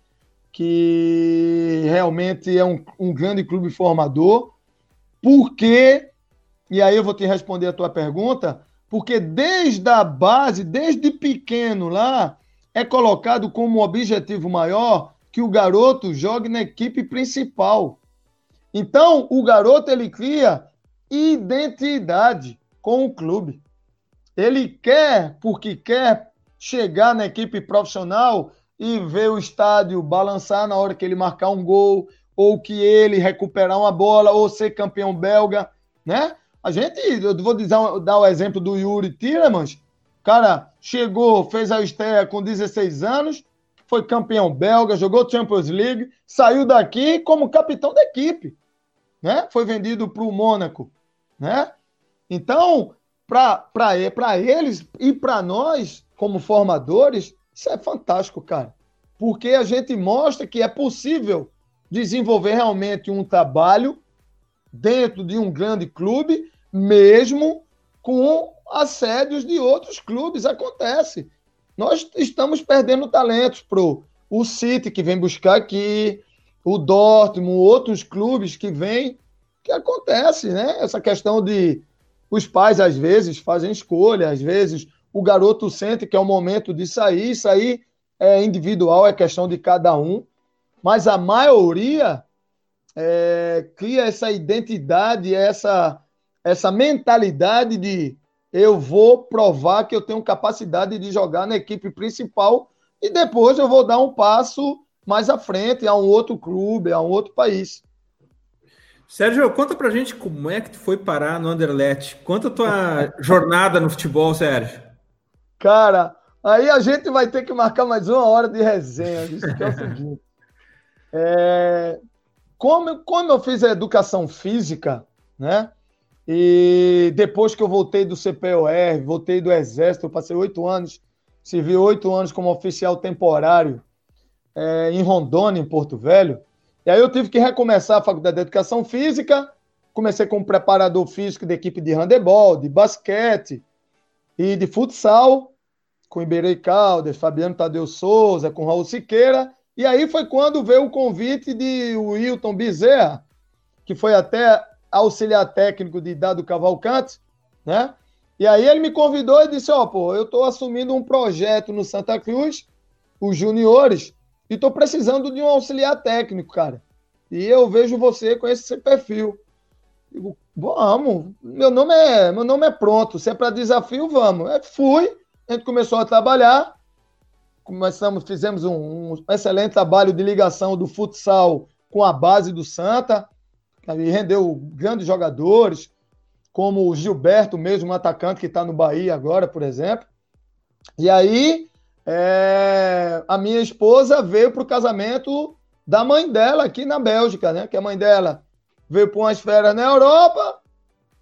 C: que realmente é um, um grande clube formador. Porque, e aí eu vou te responder a tua pergunta, porque desde a base, desde pequeno lá, é colocado como objetivo maior que o garoto jogue na equipe principal. Então, o garoto ele cria identidade com o clube. Ele quer, porque quer chegar na equipe profissional e ver o estádio balançar na hora que ele marcar um gol, ou que ele recuperar uma bola, ou ser campeão belga, né? A gente, eu vou dizer, dar o exemplo do Yuri Tiramans. Cara chegou, fez a estreia com 16 anos, foi campeão belga, jogou Champions League, saiu daqui como capitão da equipe, né? Foi vendido para o Mônaco, né? Então, para eles e para nós, como formadores, isso é fantástico, cara. Porque a gente mostra que é possível desenvolver realmente um trabalho dentro de um grande clube, mesmo com assédios de outros clubes. Acontece nós estamos perdendo talentos pro o City que vem buscar aqui, o Dortmund, outros clubes que vêm, que acontece, né? Essa questão de os pais às vezes fazem escolha, às vezes o garoto sente que é o momento de sair, sair é individual, é questão de cada um, mas a maioria é, cria essa identidade, essa, essa mentalidade de eu vou provar que eu tenho capacidade de jogar na equipe principal e depois eu vou dar um passo mais à frente a um outro clube, a um outro país.
A: Sérgio, conta pra gente como é que tu foi parar no Anderlecht. Conta a tua jornada no futebol, Sérgio.
C: Cara, aí a gente vai ter que marcar mais uma hora de resenha. Isso que é o seguinte. É, como, como eu fiz a educação física, né? E depois que eu voltei do CPOR, voltei do Exército, eu passei oito anos, servi oito anos como oficial temporário é, em Rondônia, em Porto Velho. E aí eu tive que recomeçar a faculdade de Educação Física. Comecei como preparador físico da equipe de handebol, de basquete e de futsal, com Iberei Caldas, Fabiano Tadeu Souza, com Raul Siqueira. E aí foi quando veio o convite de Wilton Bezerra, que foi até auxiliar técnico de Dado Cavalcante, né? E aí ele me convidou e disse: Ó, oh, pô, eu estou assumindo um projeto no Santa Cruz, os juniores, e estou precisando de um auxiliar técnico, cara. E eu vejo você com esse perfil. Digo, vamos, meu nome é, meu nome é pronto. Se é para desafio, vamos. Eu fui, a gente começou a trabalhar, começamos, fizemos um, um, excelente trabalho de ligação do futsal com a base do Santa, rendeu grandes jogadores, como o Gilberto, mesmo um atacante que está no Bahia agora, por exemplo. E aí é, a minha esposa veio para o casamento da mãe dela aqui na Bélgica, né? Que a mãe dela veio para umas férias na Europa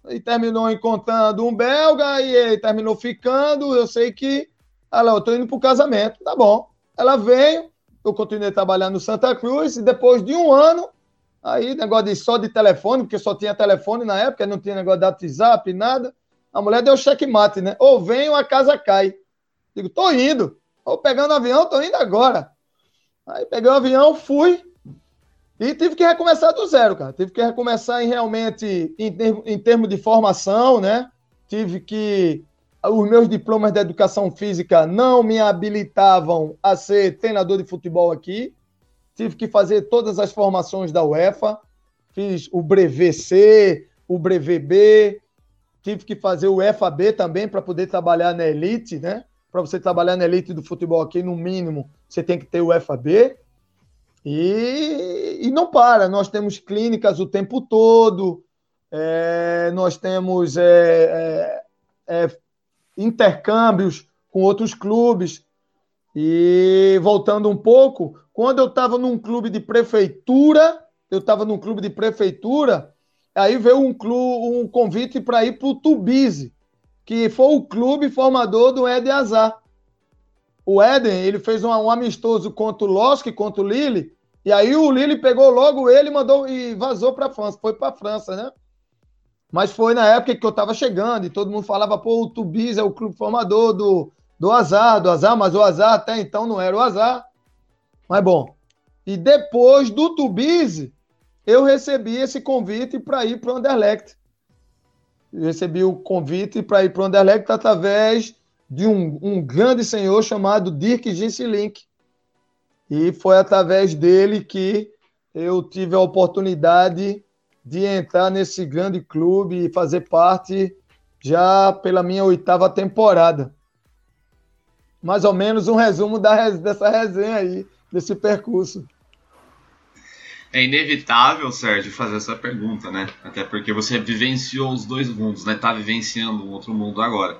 C: e terminou encontrando um belga e ele terminou ficando. Eu sei que ela, eu estou indo para o casamento, tá bom. Ela veio, eu continuei trabalhando no Santa Cruz e depois de um ano, aí negócio de só de telefone, porque só tinha telefone na época, não tinha negócio de WhatsApp, nada. A mulher deu checkmate, né? Ou vem ou a casa cai. Digo, tô indo. Ou pegando avião, tô indo agora. Aí peguei o avião, fui e tive que recomeçar do zero, cara. Tive que recomeçar em realmente em, em termos de formação, né? Tive que os meus diplomas de educação física não me habilitavam a ser treinador de futebol aqui. Tive que fazer todas as formações da UEFA. Fiz o Brevet C, o Brevet B. Tive que fazer o FAB também para poder trabalhar na elite, né? para você trabalhar na elite do futebol aqui, no mínimo, você tem que ter o FAB. E, e não para, nós temos clínicas o tempo todo, é, nós temos é, é, é intercâmbios com outros clubes. E voltando um pouco, quando eu estava num clube de prefeitura, eu estava num clube de prefeitura, aí veio um, clube, um convite para ir para o Tubize, que foi o clube formador do Eden Azar. O Eden, ele fez um, um amistoso contra o Losk, contra o Lille, e aí o Lille pegou logo ele mandou e vazou para a França, foi para a França, né? Mas foi na época que eu estava chegando e todo mundo falava, pô, o Tubiz é o clube formador do, do Azar, do Azar, mas o Azar até então não era o Azar. Mas bom, e depois do Tubiz, eu recebi esse convite para ir para o Anderlecht recebi o convite para ir para o Anderlecht através de um, um, grande senhor chamado Dirk Gisselink. E foi através dele que eu tive a oportunidade de entrar nesse grande clube e fazer parte já pela minha oitava temporada. Mais ou menos um resumo da, dessa resenha aí, desse percurso
B: é inevitável, Sérgio, fazer essa pergunta, né? Até porque você vivenciou os dois mundos, né? Tá vivenciando um outro mundo agora.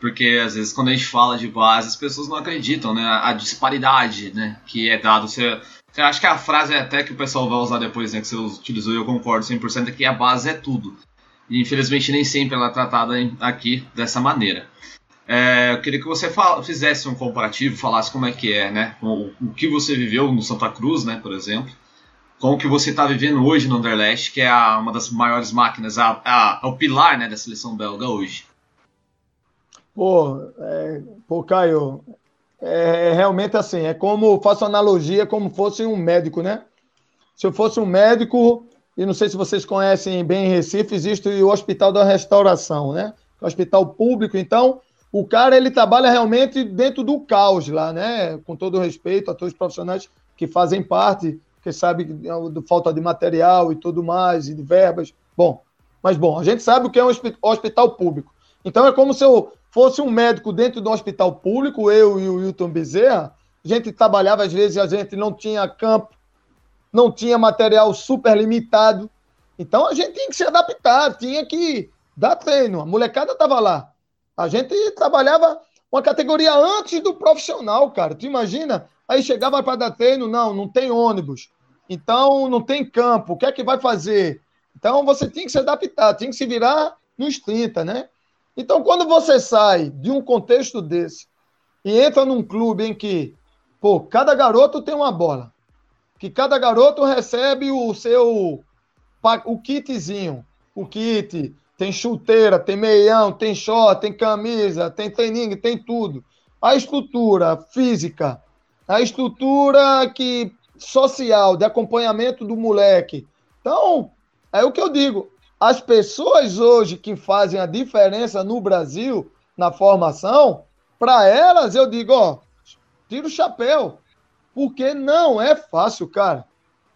B: Porque às vezes quando a gente fala de base, as pessoas não acreditam, né? A disparidade, né? Que é dado. Você, você acha que a frase é até que o pessoal vai usar depois, né? Que você utilizou e eu concordo 100% é que a base é tudo. E infelizmente nem sempre ela é tratada aqui dessa maneira. É, eu queria que você fizesse um comparativo, falasse como é que é, né? O, o que você viveu no Santa Cruz, né? Por exemplo com o que você está vivendo hoje no Underlast, que é a, uma das maiores máquinas, a, a, o pilar né, da seleção belga hoje?
C: Pô, é, pô Caio, é, é, realmente assim, é como, faço analogia como fosse um médico, né? Se eu fosse um médico, e não sei se vocês conhecem bem em Recife, existe o Hospital da Restauração, né? O hospital público, então, o cara ele trabalha realmente dentro do caos lá, né? Com todo respeito a todos os profissionais que fazem parte porque sabe do falta de material e tudo mais, e de verbas. Bom, mas bom, a gente sabe o que é um hospital público. Então é como se eu fosse um médico dentro do hospital público, eu e o Wilton Bezerra, a gente trabalhava, às vezes a gente não tinha campo, não tinha material super limitado. Então a gente tinha que se adaptar, tinha que dar treino. A molecada estava lá. A gente trabalhava uma categoria antes do profissional, cara. Tu imagina? Aí chegava para dar treino, não, não tem ônibus. Então não tem campo. O que é que vai fazer? Então você tinha que se adaptar, tinha que se virar nos 30, né? Então quando você sai de um contexto desse e entra num clube em que, pô, cada garoto tem uma bola, que cada garoto recebe o seu o kitzinho, o kit, tem chuteira, tem meião, tem short, tem camisa, tem treininho, tem tudo. A estrutura física, a estrutura que social, de acompanhamento do moleque. Então, é o que eu digo. As pessoas hoje que fazem a diferença no Brasil, na formação, para elas eu digo, ó, tira o chapéu. Porque não é fácil, cara.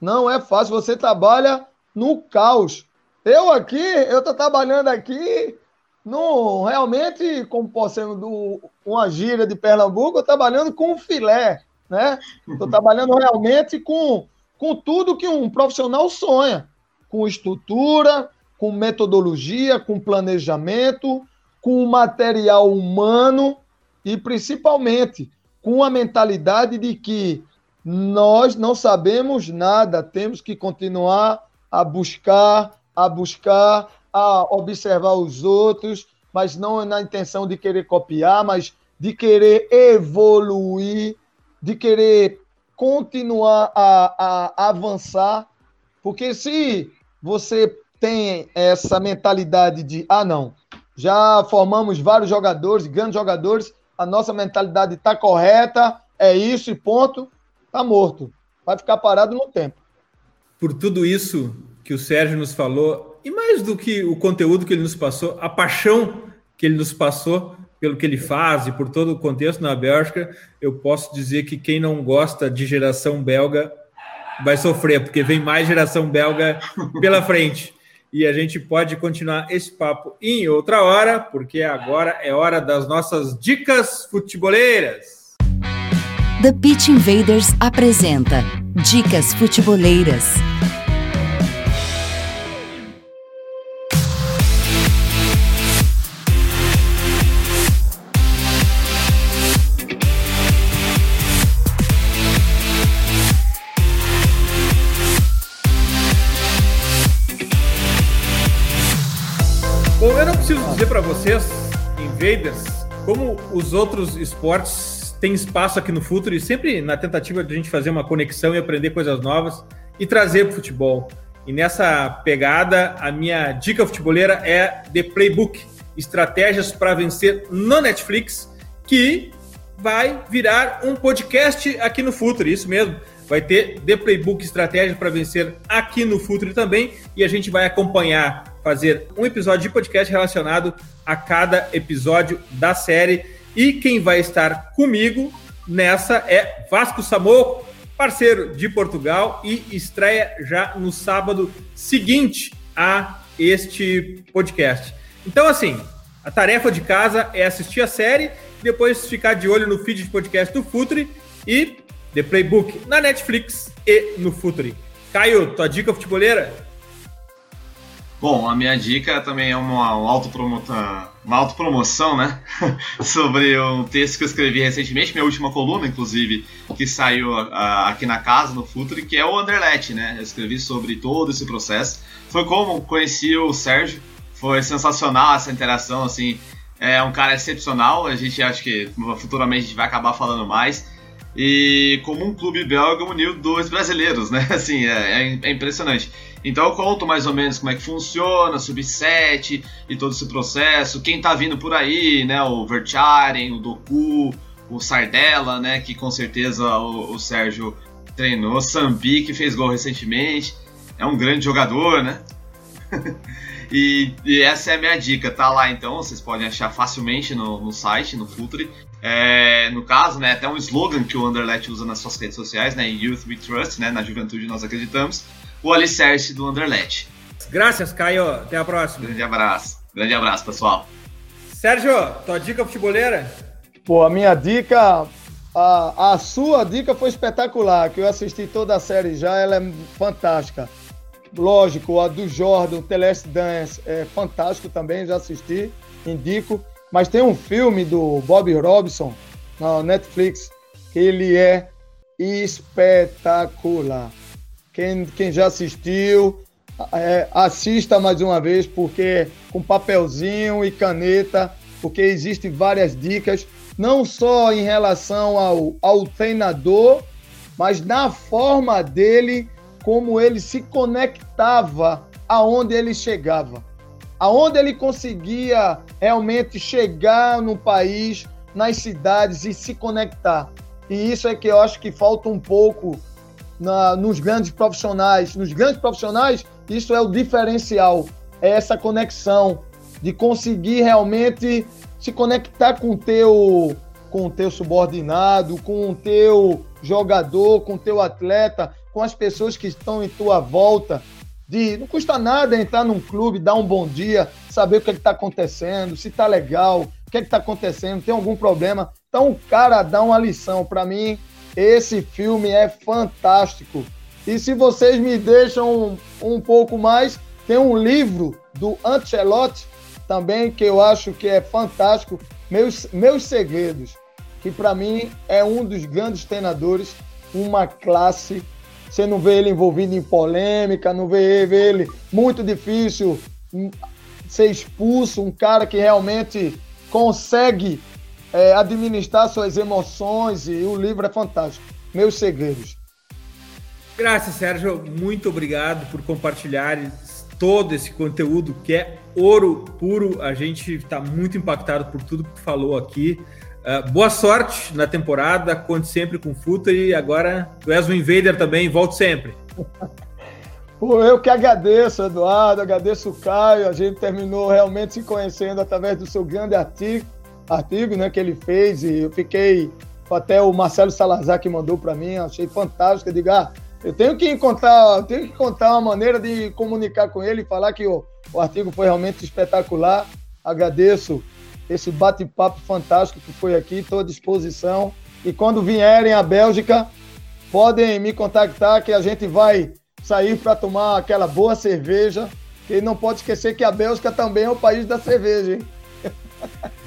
C: Não é fácil. Você trabalha no caos. Eu aqui, eu estou trabalhando aqui no, realmente, como posso ser do, uma gíria de Pernambuco, eu trabalhando com filé, né? Estou trabalhando realmente com, com tudo que um profissional sonha, com estrutura, com metodologia, com planejamento, com material humano e principalmente com a mentalidade de que nós não sabemos nada, temos que continuar a buscar, a buscar, a observar os outros, mas não na intenção de querer copiar, mas de querer evoluir, de querer continuar a, a avançar, porque se você tem essa mentalidade de, ah, não, já formamos vários jogadores, grandes jogadores, a nossa mentalidade está correta, é isso e ponto, está morto. Vai ficar parado no tempo.
A: Por tudo isso que o Sérgio nos falou, e mais do que o conteúdo que ele nos passou, a paixão que ele nos passou pelo que ele faz e por todo o contexto na Bélgica, eu posso dizer que quem não gosta de geração belga vai sofrer, porque vem mais geração belga pela frente. E a gente pode continuar esse papo em outra hora, porque agora é hora das nossas dicas futeboleiras.
D: The Pitch Invaders apresenta Dicas Futeboleiras.
A: Vocês, invaders, como os outros esportes têm espaço aqui no Futuro e sempre na tentativa de a gente fazer uma conexão e aprender coisas novas e trazer para o futebol. E nessa pegada, a minha dica futeboleira é The Playbook, estratégias para vencer no Netflix, que vai virar um podcast aqui no Futuro, isso mesmo. Vai ter The Playbook Estratégia para vencer aqui no Futuro também, e a gente vai acompanhar fazer um episódio de podcast relacionado a cada episódio da série. E quem vai estar comigo nessa é Vasco Samoco, parceiro de Portugal, e estreia já no sábado seguinte a este podcast. Então, assim, a tarefa de casa é assistir a série, depois ficar de olho no feed de podcast do Futre e The Playbook na Netflix e no Futre. Caio, tua dica futeboleira?
B: Bom, a minha dica também é uma, uma, uma autopromoção, né? Sobre um texto que eu escrevi recentemente, minha última coluna, inclusive, que saiu uh, aqui na casa, no Futre, que é o Underlet, né? Eu escrevi sobre todo esse processo. Foi como conheci o Sérgio, foi sensacional essa interação, assim. É um cara excepcional, a gente acha que futuramente a gente vai acabar falando mais. E como um clube belga uniu dois brasileiros, né? Assim, é, é impressionante. Então eu conto mais ou menos como é que funciona, sub-7 e todo esse processo, quem tá vindo por aí, né, o Vercharen, o Doku, o Sardella, né, que com certeza o, o Sérgio treinou, Sambi, que fez gol recentemente, é um grande jogador, né? e, e, essa é a minha dica, tá lá então, vocês podem achar facilmente no, no site, no Futre. É, no caso, né, até um slogan que o Underlet usa nas suas redes sociais, né, Youth We Trust, né, na juventude nós acreditamos o alicerce do Underlet.
A: Graças, Caio. Até a próxima.
B: Grande abraço. Grande abraço, pessoal.
A: Sérgio, tua dica futeboleira?
C: Pô, a minha dica, a, a sua dica foi espetacular, que eu assisti toda a série já, ela é fantástica. Lógico, a do Jordan, o Teleste Dance, é fantástico também, já assisti, indico. Mas tem um filme do Bob Robson na Netflix que ele é espetacular. Quem, quem já assistiu, é, assista mais uma vez, porque com papelzinho e caneta, porque existem várias dicas, não só em relação ao, ao treinador, mas na forma dele, como ele se conectava aonde ele chegava. Aonde ele conseguia realmente chegar no país, nas cidades e se conectar. E isso é que eu acho que falta um pouco na, nos grandes profissionais. Nos grandes profissionais, isso é o diferencial, é essa conexão de conseguir realmente se conectar com o teu com o teu subordinado, com o teu jogador, com o teu atleta, com as pessoas que estão em tua volta. De, não custa nada entrar num clube, dar um bom dia, saber o que é está acontecendo, se está legal, o que é está acontecendo, tem algum problema. Então o cara dá uma lição. Para mim, esse filme é fantástico. E se vocês me deixam um, um pouco mais, tem um livro do Ancelotti também que eu acho que é fantástico, Meus, Meus Segredos, que para mim é um dos grandes treinadores, uma classe. Você não vê ele envolvido em polêmica, não vê, vê ele muito difícil hum, ser expulso, um cara que realmente consegue é, administrar suas emoções e o livro é fantástico. Meus Segredos.
A: Graças, Sérgio. Muito obrigado por compartilhar todo esse conteúdo que é ouro puro. A gente está muito impactado por tudo que falou aqui. Uh, boa sorte na temporada, conte sempre com o Futter e agora tu és um invader também, volte sempre.
C: eu que agradeço, Eduardo, agradeço o Caio. A gente terminou realmente se conhecendo através do seu grande artigo artigo né, que ele fez e eu fiquei até o Marcelo Salazar que mandou para mim, achei fantástico. Eu digo, ah, eu tenho que encontrar, tenho que encontrar uma maneira de comunicar com ele e falar que o, o artigo foi realmente espetacular. Agradeço esse bate-papo fantástico que foi aqui, estou à disposição. E quando vierem à Bélgica, podem me contactar que a gente vai sair para tomar aquela boa cerveja. Que não pode esquecer que a Bélgica também é o país da cerveja, hein?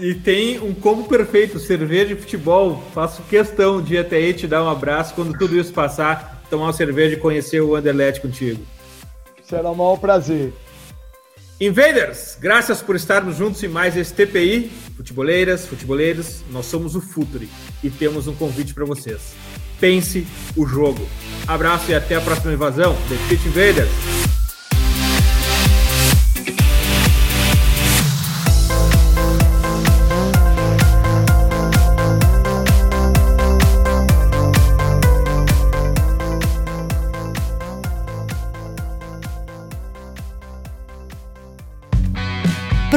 A: E tem um combo perfeito, cerveja e futebol. Faço questão de até aí te dar um abraço quando tudo isso passar, tomar uma cerveja e conhecer o Anderlecht contigo.
C: Será um maior prazer.
A: Invaders, graças por estarmos juntos em mais esse TPI. Futeboleiras, futeboleiros, nós somos o Futuri e temos um convite para vocês. Pense o jogo. Abraço e até a próxima invasão. The Pit Invaders.